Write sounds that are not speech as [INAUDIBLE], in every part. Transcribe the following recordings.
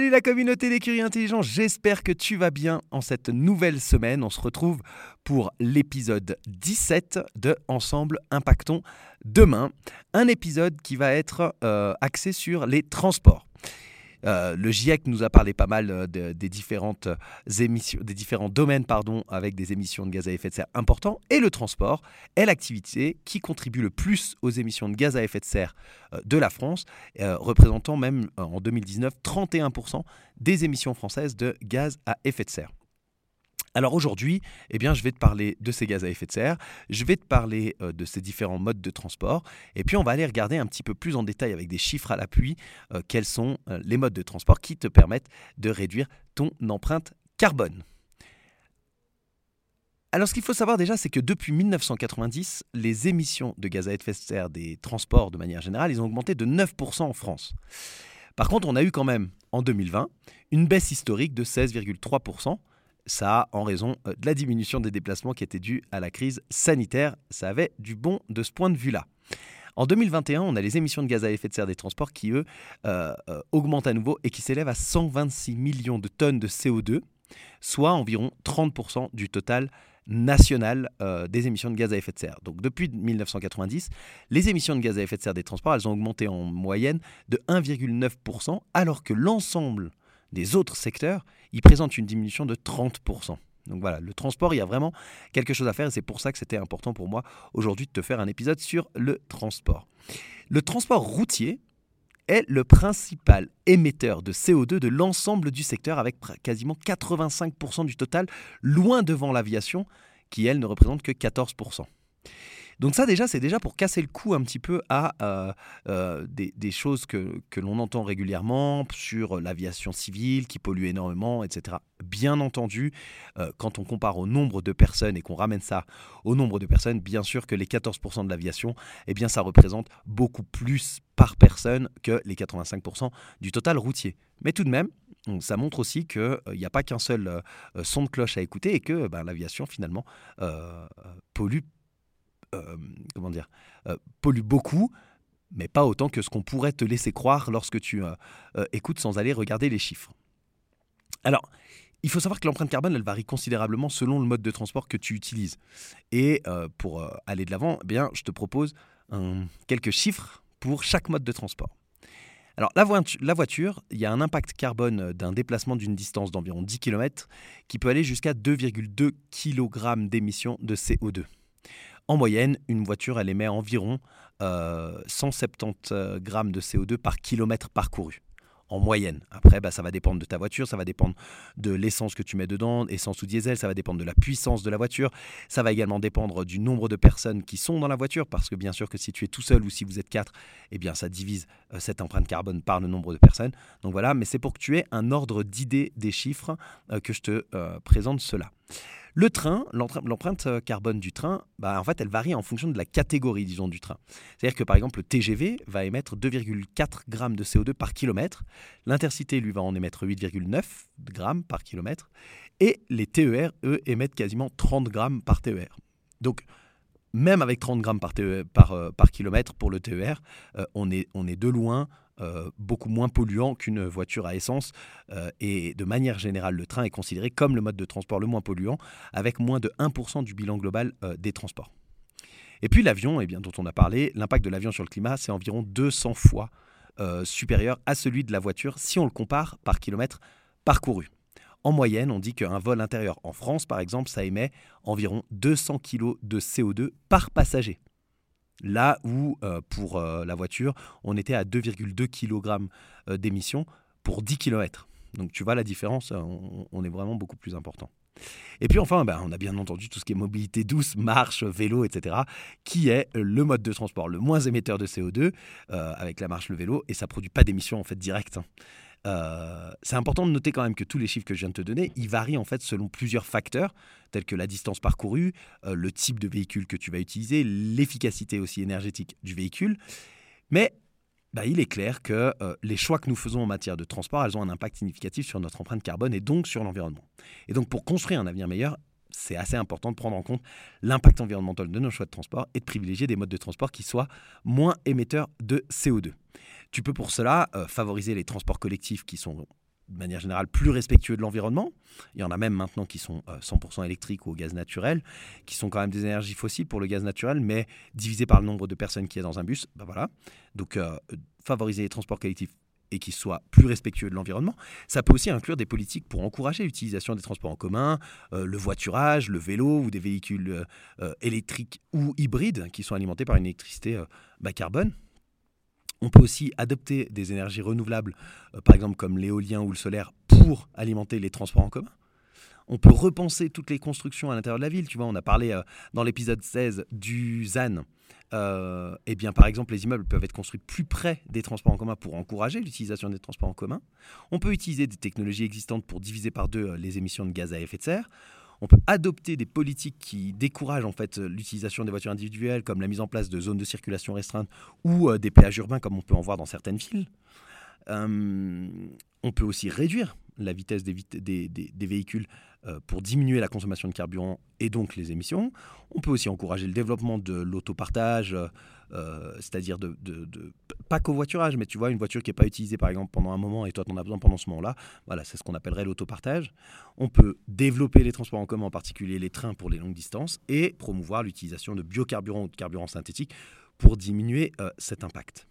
Salut la communauté des curieux intelligents, j'espère que tu vas bien en cette nouvelle semaine. On se retrouve pour l'épisode 17 de Ensemble Impactons demain. Un épisode qui va être euh, axé sur les transports. Euh, le GIEC nous a parlé pas mal euh, euh, des différents domaines pardon, avec des émissions de gaz à effet de serre importants. Et le transport est l'activité qui contribue le plus aux émissions de gaz à effet de serre de la France, représentant même en 2019 31% des émissions françaises de gaz à effet de serre. Alors aujourd'hui, eh je vais te parler de ces gaz à effet de serre, je vais te parler euh, de ces différents modes de transport, et puis on va aller regarder un petit peu plus en détail avec des chiffres à l'appui euh, quels sont euh, les modes de transport qui te permettent de réduire ton empreinte carbone. Alors ce qu'il faut savoir déjà, c'est que depuis 1990, les émissions de gaz à effet de serre des transports de manière générale, ils ont augmenté de 9% en France. Par contre, on a eu quand même en 2020 une baisse historique de 16,3% ça en raison euh, de la diminution des déplacements qui était due à la crise sanitaire. Ça avait du bon de ce point de vue-là. En 2021, on a les émissions de gaz à effet de serre des transports qui, eux, euh, euh, augmentent à nouveau et qui s'élèvent à 126 millions de tonnes de CO2, soit environ 30% du total national des émissions de gaz à effet de serre. Donc depuis 1990, les émissions de gaz à effet de serre des transports, elles ont augmenté en moyenne de 1,9%, alors que l'ensemble des autres secteurs, ils présentent une diminution de 30%. Donc voilà, le transport, il y a vraiment quelque chose à faire c'est pour ça que c'était important pour moi aujourd'hui de te faire un épisode sur le transport. Le transport routier est le principal émetteur de CO2 de l'ensemble du secteur avec quasiment 85% du total, loin devant l'aviation qui, elle, ne représente que 14%. Donc ça déjà, c'est déjà pour casser le cou un petit peu à euh, euh, des, choses que, l'on entend régulièrement sur l'aviation civile qui pollue énormément, etc. Bien entendu, euh, quand on compare au nombre de personnes et qu'on ramène ça au nombre de personnes, bien sûr que les 14% de l'aviation, eh bien ça représente beaucoup plus par personne que les 85% du total routier. Mais tout de même, ça montre aussi qu'il n'y a pas qu'un seul son de cloche à écouter et que ben, l'aviation finalement pollue comment dire, euh, pollue beaucoup, mais pas autant que ce qu'on pourrait te laisser croire lorsque tu euh, écoutes sans aller regarder les chiffres. Alors, il faut savoir que l'empreinte carbone, elle varie considérablement selon le mode de transport que tu utilises. Et pour aller de l'avant, eh bien, je te propose quelques chiffres pour chaque mode de transport. Alors, la, la voiture, il y a un impact carbone d'un déplacement d'une distance d'environ 10 km qui peut aller jusqu'à 2,2 kg d'émissions de CO2. En moyenne, une voiture, elle émet environ 170 euh, euh, grammes de CO2 par kilomètre parcouru. En moyenne. Après, bah, ça va dépendre de ta voiture, ça va dépendre de l'essence que tu mets dedans, essence ou diesel, ça va dépendre de la puissance de la voiture, ça va également dépendre du nombre de personnes qui sont dans la voiture, parce que bien sûr que si tu es tout seul ou si vous êtes quatre, eh bien ça divise euh, cette empreinte carbone par le nombre de personnes. Donc voilà, mais c'est pour que tu aies un ordre d'idée des chiffres que je te présente cela. Le train, l'empreinte euh, carbone du train, bah, en fait, elle varie en fonction de la catégorie, disons, du train. C'est-à-dire que, par exemple, le TGV va émettre 2,4 grammes de CO2 par kilomètre. L'Intercité, lui, va en émettre 8,9 grammes par kilomètre. Et les TER, eux, émettent quasiment 30 grammes par TER. Donc, même avec 30 grammes par, e euh, par, kilomètre pour le TER, euh, on, est, de loin euh, beaucoup moins polluant qu'une voiture à essence. Et de manière générale, le train est considéré comme le mode de transport le moins polluant, avec moins de 1% du bilan global des transports. Et puis l'avion, eh dont on a parlé, l'impact de l'avion sur le climat, c'est environ 200 fois supérieur à celui de la voiture si on le compare par kilomètre parcouru. En moyenne, on dit qu'un vol intérieur en France, par exemple, ça émet environ 200 kg de CO2 par passager. Là où pour la voiture, on était à 2,2 kg d'émissions pour 10 km. Donc tu vois la différence, on, est vraiment beaucoup plus important. Et puis enfin, ben, on a bien entendu tout ce qui est mobilité douce, marche, vélo, etc., qui est le mode de transport le moins émetteur de CO2 euh, avec la marche, le vélo, et ça produit pas d'émissions en fait directes. Hein. Euh, c'est important de noter quand même que tous les chiffres que je viens de te donner, ils varient en fait selon plusieurs facteurs, tels que la distance parcourue, euh, le type de véhicule que tu vas utiliser, l'efficacité aussi énergétique du véhicule. Mais bah, il est clair que euh, les choix que nous faisons en matière de transport, elles ont un impact significatif sur notre empreinte carbone et donc sur l'environnement. Et donc pour construire un avenir meilleur, c'est assez important de prendre en compte l'impact environnemental de nos choix de transport et de privilégier des modes de transport qui soient moins émetteurs de CO2. Tu peux pour cela euh, favoriser les transports collectifs qui sont de manière générale plus respectueux de l'environnement. Il y en a même maintenant qui sont 100% euh, électriques ou au gaz naturel, qui sont quand même des énergies fossiles pour le gaz naturel, mais divisé par le nombre de personnes qui y a dans un bus, ben voilà. Donc euh, favoriser les transports collectifs et qui soient plus respectueux de l'environnement. Ça peut aussi inclure des politiques pour encourager l'utilisation des transports en commun, euh, le voiturage, le vélo ou des véhicules électriques ou hybrides qui sont alimentés par une électricité bas carbone. On peut aussi adopter des énergies renouvelables, euh, par exemple comme l'éolien ou le solaire, pour alimenter les transports en commun. On peut repenser toutes les constructions à l'intérieur de la ville. Tu vois, on a parlé euh, dans l'épisode 16 du ZAN. Euh, eh bien, par exemple, les immeubles peuvent être construits plus près des transports en commun pour encourager l'utilisation des transports en commun. On peut utiliser des technologies existantes pour diviser par deux les émissions de gaz à effet de serre on peut adopter des politiques qui découragent en fait l'utilisation des voitures individuelles, comme la mise en place de zones de circulation restreintes ou euh, des péages urbains, comme on peut en voir dans certaines villes. Euh, on peut aussi réduire la vitesse des, véhicules euh, pour diminuer la consommation de carburant et donc les émissions. On peut aussi encourager le développement de l'autopartage, euh, c'est-à-dire de, de, pas covoiturage, mais tu vois, une voiture qui n'est pas utilisée par exemple pendant un moment et toi tu en as besoin pendant ce moment-là, voilà, c'est ce qu'on appellerait l'autopartage. On peut développer les transports en commun, en particulier les trains pour les longues distances, et promouvoir l'utilisation de biocarburants ou de carburants synthétiques pour diminuer euh, cet impact.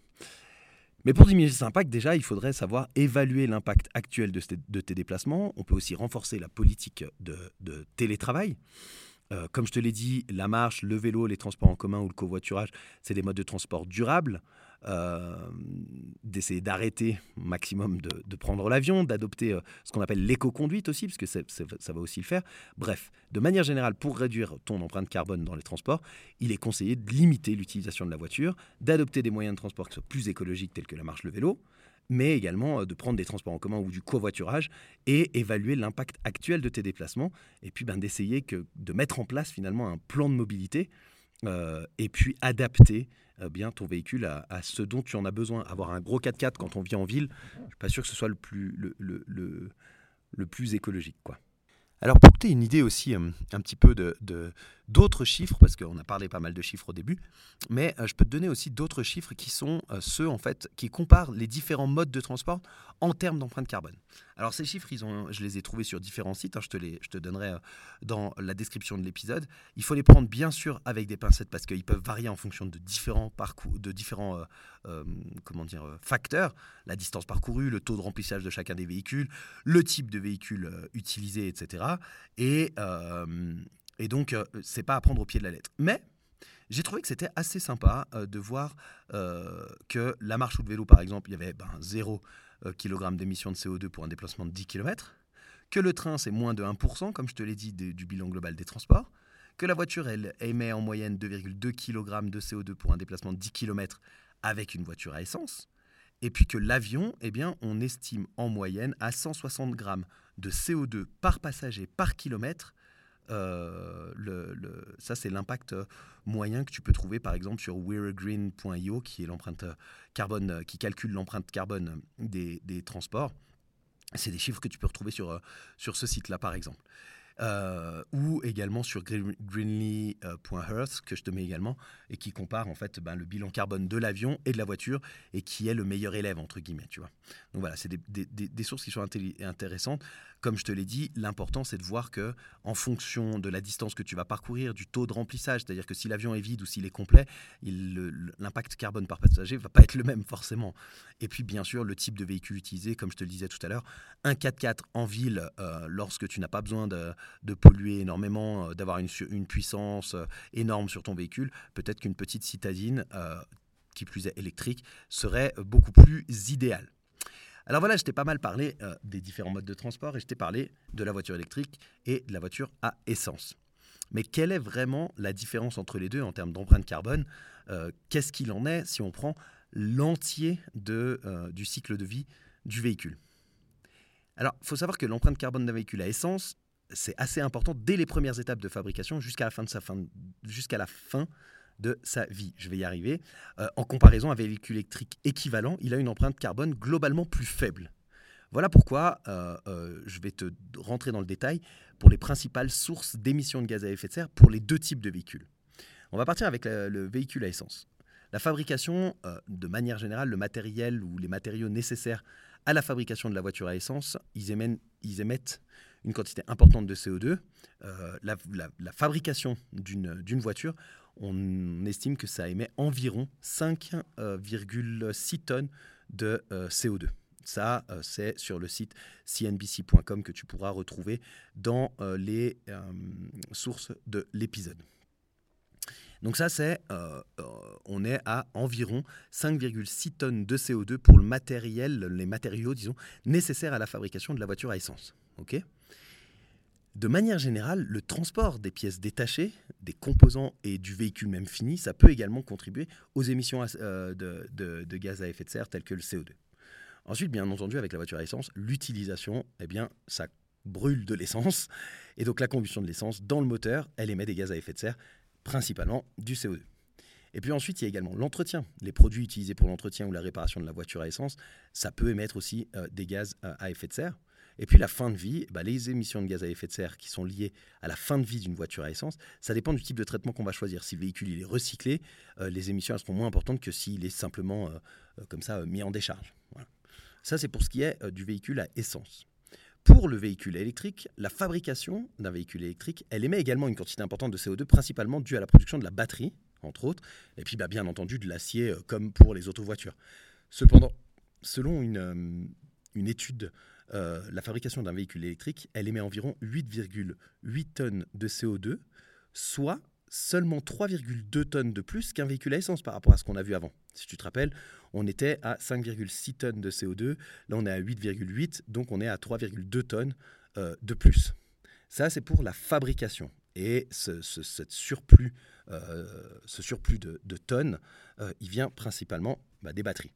Mais pour diminuer cet impact, déjà, il faudrait savoir évaluer l'impact actuel de, tes déplacements. On peut aussi renforcer la politique de, télétravail. Euh, comme je te l'ai dit, la marche, le vélo, les transports en commun ou le covoiturage, c'est des modes de transport durables. Euh, d'essayer d'arrêter au maximum de, prendre l'avion, d'adopter euh, ce qu'on appelle l'éco-conduite aussi, parce que ça va aussi le faire. Bref, de manière générale, pour réduire ton empreinte carbone dans les transports, il est conseillé de limiter l'utilisation de la voiture, d'adopter des moyens de transport qui soient plus écologiques tels que la marche, le vélo, mais également euh, de prendre des transports en commun ou du covoiturage et évaluer l'impact actuel de tes déplacements, et puis ben, d'essayer de mettre en place finalement un plan de mobilité et puis adapter bien ton véhicule à, ce dont tu en as besoin. Avoir un gros 4x4 quand on vit en ville, je suis pas sûr que ce soit le plus, le, le, le plus écologique. quoi. Alors pour que tu aies une idée aussi un petit peu de, d'autres chiffres, parce qu'on a parlé pas mal de chiffres au début, mais je peux te donner aussi d'autres chiffres qui sont ceux en fait qui comparent les différents modes de transport en termes d'empreinte carbone. Alors ces chiffres, ils ont, je les ai trouvés sur différents sites, hein, je, te les, je te donnerai dans la description de l'épisode. Il faut les prendre bien sûr avec des pincettes parce qu'ils peuvent varier en fonction de différents parcours, de différents comment dire, facteurs, la distance parcourue, le taux de remplissage de chacun des véhicules, le type de véhicule utilisé, etc. Et, euh, et donc, euh, c'est pas à prendre au pied de la lettre. Mais j'ai trouvé que c'était assez sympa euh, de voir que la marche ou le vélo, par exemple, il y avait ben, 0 kg d'émissions de CO2 pour un déplacement de 10 km, que le train, c'est moins de 1%, comme je te l'ai dit, du bilan global des transports, que la voiture, elle émet en moyenne 2,2 kg de CO2 pour un déplacement de 10 km avec une voiture à essence, et puis que l'avion, eh bien, on estime en moyenne à 160 grammes de CO2 par passager par kilomètre. Euh, ça, c'est l'impact moyen que tu peux trouver par exemple sur wearegreen.io, qui est l'empreinte carbone, qui calcule l'empreinte carbone des, des transports. C'est des chiffres que tu peux retrouver sur, sur ce site-là, par exemple. Euh, ou également sur greenly.earth que je te mets également et qui compare en fait ben, le bilan carbone de l'avion et de la voiture et qui est le meilleur élève entre guillemets tu vois. Donc voilà c'est des, sources qui sont intéressantes Comme je te l'ai dit, l'important c'est de voir que en fonction de la distance que tu vas parcourir, du taux de remplissage, c'est-à-dire que si l'avion est vide ou s'il est complet, l'impact carbone par passager va pas être le même forcément. Et puis bien sûr le type de véhicule utilisé, comme je te le disais tout à l'heure, un 4x4 en ville euh, lorsque tu n'as pas besoin de, polluer énormément, euh, d'avoir une, puissance euh, énorme sur ton véhicule, peut-être qu'une petite citadine qui plus est électrique serait beaucoup plus idéale. Alors voilà, je t'ai pas mal parlé euh, des différents modes de transport et je t'ai parlé de la voiture électrique et de la voiture à essence. Mais quelle est vraiment la différence entre les deux en termes d'empreinte carbone euh, Qu'est-ce qu'il en est si on prend l'entier euh, du cycle de vie du véhicule? Alors, il faut savoir que l'empreinte carbone d'un véhicule à essence, c'est assez important dès les premières étapes de fabrication jusqu'à la fin de sa fin, jusqu'à la fin de sa vie. Je vais y arriver. Euh, en comparaison à un véhicule électrique équivalent, il a une empreinte carbone globalement plus faible. Voilà pourquoi euh, euh, je vais te rentrer dans le détail pour les principales sources d'émissions de gaz à effet de serre pour les deux types de véhicules. On va partir avec le véhicule à essence. La fabrication, de manière générale, le matériel ou les matériaux nécessaires à la fabrication de la voiture à essence, ils émettent, une quantité importante de CO2. la, fabrication d'une voiture on estime que ça émet environ 5,6 euh, tonnes de euh, CO2. Ça, euh, c'est sur le site cnbc.com que tu pourras retrouver dans les sources de l'épisode. Donc ça, c'est, on est à environ 5,6 tonnes de CO2 pour le matériel, les matériaux, disons, nécessaires à la fabrication de la voiture à essence. Ok? De manière générale, le transport des pièces détachées, des composants et du véhicule même fini, ça peut également contribuer aux émissions euh, de, gaz à effet de serre telles que le CO2. Ensuite, bien entendu, avec la voiture à essence, l'utilisation, eh bien, ça brûle de l'essence. [LAUGHS] Et donc la combustion de l'essence dans le moteur, elle émet des gaz à effet de serre, principalement du CO2. Et puis ensuite, il y a également l'entretien. Les produits utilisés pour l'entretien ou la réparation de la voiture à essence, ça peut émettre aussi euh, des gaz euh, à effet de serre. Et puis la fin de vie, bah, les émissions de gaz à effet de serre qui sont liées à la fin de vie d'une voiture à essence, ça dépend du type de traitement qu'on va choisir. Si le véhicule il est recyclé, euh, les émissions seront moins importantes que s'il est simplement euh, euh, comme ça mis en décharge. Ça c'est pour ce qui est du véhicule à essence. Pour le véhicule électrique, la fabrication d'un véhicule électrique, elle émet également une quantité importante de CO2, principalement due à la production de la batterie, entre autres, et puis bah, bien entendu de l'acier comme pour les autovoitures. Cependant, selon une étude euh, la fabrication d'un véhicule électrique, elle émet environ 8,8 tonnes de CO2, soit seulement 3,2 tonnes de plus qu'un véhicule à essence par rapport à ce qu'on a vu avant. Si tu te rappelles, on était à 5,6 tonnes de CO2, là on est à 8,8, donc on est à 3,2 tonnes euh, de plus. Ça, c'est pour la fabrication. Et ce, surplus, euh, ce surplus de, tonnes, il vient principalement bah, des batteries.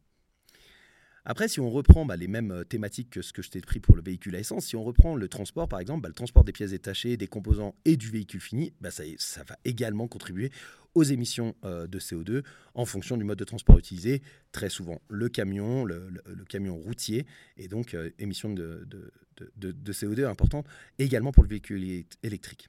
Après, si on reprend bah, les mêmes euh, thématiques que ce que je t'ai pris pour le véhicule à essence, si on reprend le transport, par exemple, bah, le transport des pièces détachées, des composants et du véhicule fini, bah, ça, va également contribuer aux émissions euh, de CO2 en fonction du mode de transport utilisé. Très souvent, le camion, le, camion routier, et donc euh, émissions de, de, CO2 importantes également pour le véhicule électrique.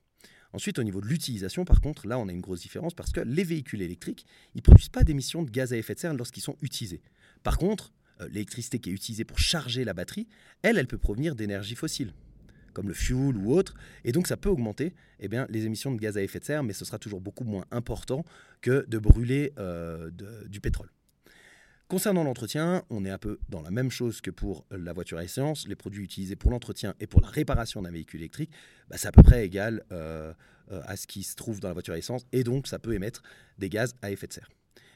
Ensuite, au niveau de l'utilisation, par contre, là, on a une grosse différence parce que les véhicules électriques, ils ne produisent pas d'émissions de gaz à effet de serre lorsqu'ils sont utilisés. Par contre, l'électricité qui est utilisée pour charger la batterie, elle, elle peut provenir d'énergies fossiles comme le fuel ou autre, et donc ça peut augmenter eh bien, les émissions de gaz à effet de serre, mais ce sera toujours beaucoup moins important que de brûler euh, du pétrole. Concernant l'entretien, on est un peu dans la même chose que pour la voiture à essence. Les produits utilisés pour l'entretien et pour la réparation d'un véhicule électrique, bah, c'est à peu près égal euh, à ce qui se trouve dans la voiture à essence, et donc ça peut émettre des gaz à effet de serre.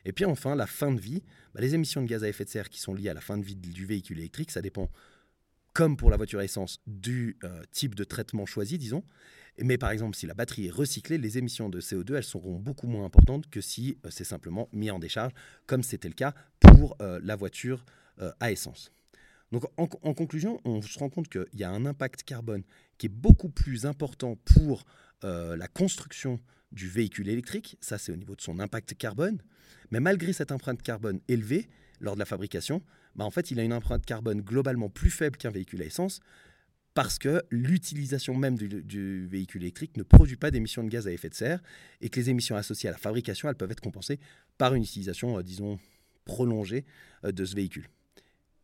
Et puis enfin, la fin de vie. Bah, les émissions de gaz à effet de serre qui sont liées à la fin de vie du véhicule électrique, ça dépend, comme pour la voiture à essence, du euh, type de traitement choisi, disons. Mais par exemple, si la batterie est recyclée, les émissions de CO2, elles seront beaucoup moins importantes que si euh, c'est simplement mis en décharge, comme c'était le cas pour euh, la voiture à essence. Donc en, conclusion, on se rend compte qu'il y a un impact carbone qui est beaucoup plus important pour la construction du véhicule électrique, ça c'est au niveau de son impact carbone, mais malgré cette empreinte carbone élevée lors de la fabrication, bah en fait il a une empreinte carbone globalement plus faible qu'un véhicule à essence parce que l'utilisation même du, véhicule électrique ne produit pas d'émissions de gaz à effet de serre et que les émissions associées à la fabrication, elles peuvent être compensées par une utilisation, euh, disons, prolongée euh, de ce véhicule.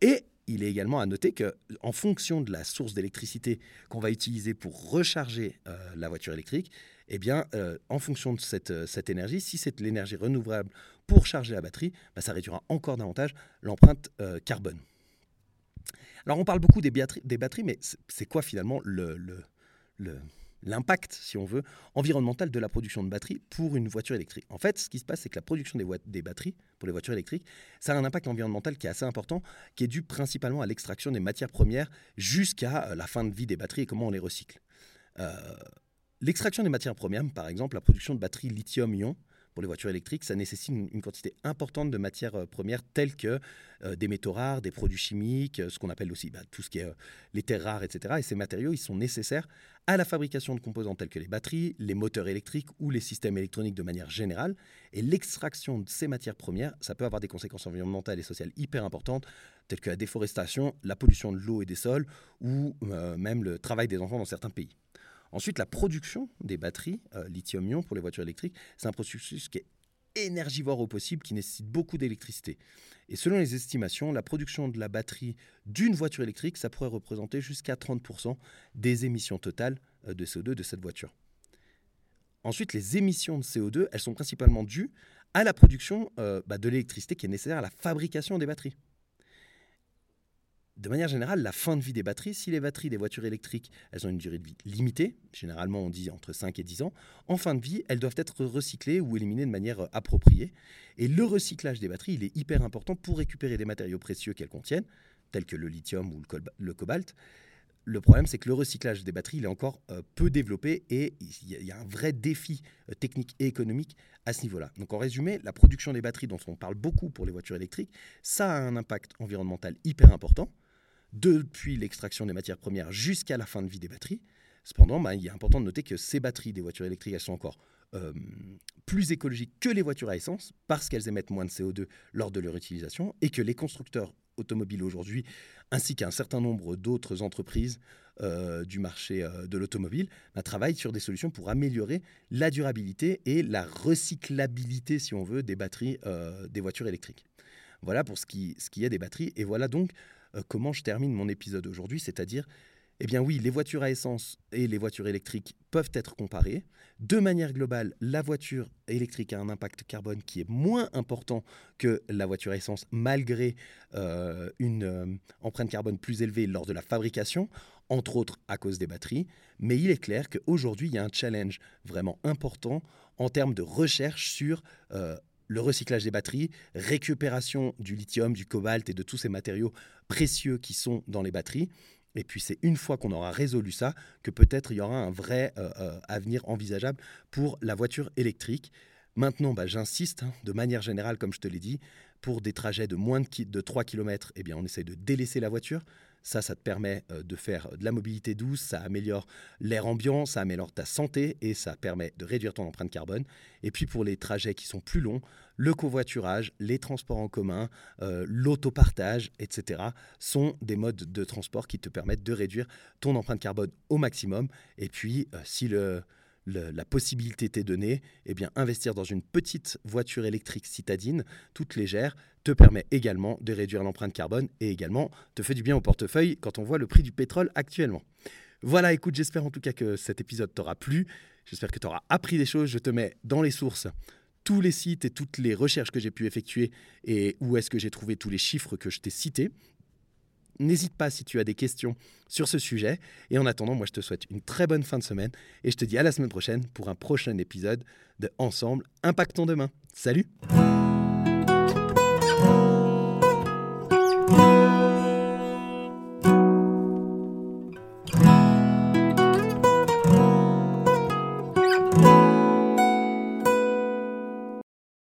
Et il est également à noter que, en fonction de la source d'électricité qu'on va utiliser pour recharger euh, la voiture électrique, eh bien, euh, en fonction de cette, euh, énergie, si c'est l'énergie renouvelable pour charger la batterie, bah, ça réduira encore davantage l'empreinte carbone. Alors, on parle beaucoup des, batteries, mais c'est quoi finalement le, le, le l'impact, si on veut, environnemental de la production de batteries pour une voiture électrique. En fait, ce qui se passe, c'est que la production des, batteries pour les voitures électriques, ça a un impact environnemental qui est assez important, qui est dû principalement à l'extraction des matières premières jusqu'à euh, la fin de vie des batteries et comment on les recycle. Euh, l'extraction des matières premières, par exemple, la production de batteries lithium-ion, pour les voitures électriques, ça nécessite une, quantité importante de matières euh, premières telles que euh, des métaux rares, des produits chimiques, euh, ce qu'on appelle aussi bah, tout ce qui est les terres rares, etc. Et ces matériaux, ils sont nécessaires à la fabrication de composants tels que les batteries, les moteurs électriques ou les systèmes électroniques de manière générale. Et l'extraction de ces matières premières, ça peut avoir des conséquences environnementales et sociales hyper importantes, telles que la déforestation, la pollution de l'eau et des sols, ou même le travail des enfants dans certains pays. Ensuite, la production des batteries euh, lithium-ion pour les voitures électriques, c'est un processus qui est énergivore au possible, qui nécessite beaucoup d'électricité. Et selon les estimations, la production de la batterie d'une voiture électrique, ça pourrait représenter jusqu'à 30% des émissions totales euh, de CO2 de cette voiture. Ensuite, les émissions de CO2, elles sont principalement dues à la production euh, bah, de l'électricité qui est nécessaire à la fabrication des batteries de manière générale, la fin de vie des batteries, si les batteries des voitures électriques, elles ont une durée de vie limitée, généralement on dit entre 5 et 10 ans, en fin de vie, elles doivent être recyclées ou éliminées de manière euh, appropriée. Et le recyclage des batteries, il est hyper important pour récupérer des matériaux précieux qu'elles contiennent, tels que le lithium ou le, cobalt. Le problème, c'est que le recyclage des batteries, il est encore euh, peu développé et il y, a un vrai défi euh, technique et économique à ce niveau-là. Donc en résumé, la production des batteries dont on parle beaucoup pour les voitures électriques, ça a un impact environnemental hyper important depuis l'extraction des matières premières jusqu'à la fin de vie des batteries. Cependant, bah, il est important de noter que ces batteries des voitures électriques, sont encore euh, plus écologiques que les voitures à essence parce qu'elles émettent moins de CO2 lors de leur utilisation et que les constructeurs automobiles aujourd'hui, ainsi qu'un certain nombre d'autres entreprises euh, du marché euh, de l'automobile, bah, travaillent sur des solutions pour améliorer la durabilité et la recyclabilité, si on veut, des batteries des voitures électriques. Voilà pour ce qui, ce qui est des batteries. Et voilà donc comment je termine mon épisode aujourd'hui, c'est-à-dire, eh bien oui, les voitures à essence et les voitures électriques peuvent être comparées. De manière globale, la voiture électrique a un impact carbone qui est moins important que la voiture à essence, malgré euh, une euh, empreinte carbone plus élevée lors de la fabrication, entre autres à cause des batteries. Mais il est clair qu'aujourd'hui, il y a un challenge vraiment important en termes de recherche sur le recyclage des batteries, récupération du lithium, du cobalt et de tous ces matériaux précieux qui sont dans les batteries. Et puis c'est une fois qu'on aura résolu ça que peut-être il y aura un vrai euh, euh, avenir envisageable pour la voiture électrique. Maintenant, bah, j'insiste, hein, de manière générale, comme je te l'ai dit, pour des trajets de moins de, de 3 km, eh bien, on essaye de délaisser la voiture. Ça, ça te permet euh, de faire de la mobilité douce, ça améliore l'air ambiant, ça améliore ta santé et ça permet de réduire ton empreinte carbone. Et puis pour les trajets qui sont plus longs, le covoiturage, les transports en commun, euh, l'autopartage, etc. sont des modes de transport qui te permettent de réduire ton empreinte carbone au maximum. Et puis, euh, si la possibilité t'est donnée, eh bien, investir dans une petite voiture électrique citadine, toute légère, te permet également de réduire l'empreinte carbone et également te fait du bien au portefeuille quand on voit le prix du pétrole actuellement. Voilà, écoute, j'espère en tout cas que cet épisode t'aura plu. J'espère que tu auras appris des choses. Je te mets dans les sources tous les sites et toutes les recherches que j'ai pu effectuer et où est-ce que j'ai trouvé tous les chiffres que je t'ai cités. N'hésite pas si tu as des questions sur ce sujet. Et en attendant, moi je te souhaite une très bonne fin de semaine et je te dis à la semaine prochaine pour un prochain épisode de Ensemble Impactons demain. Salut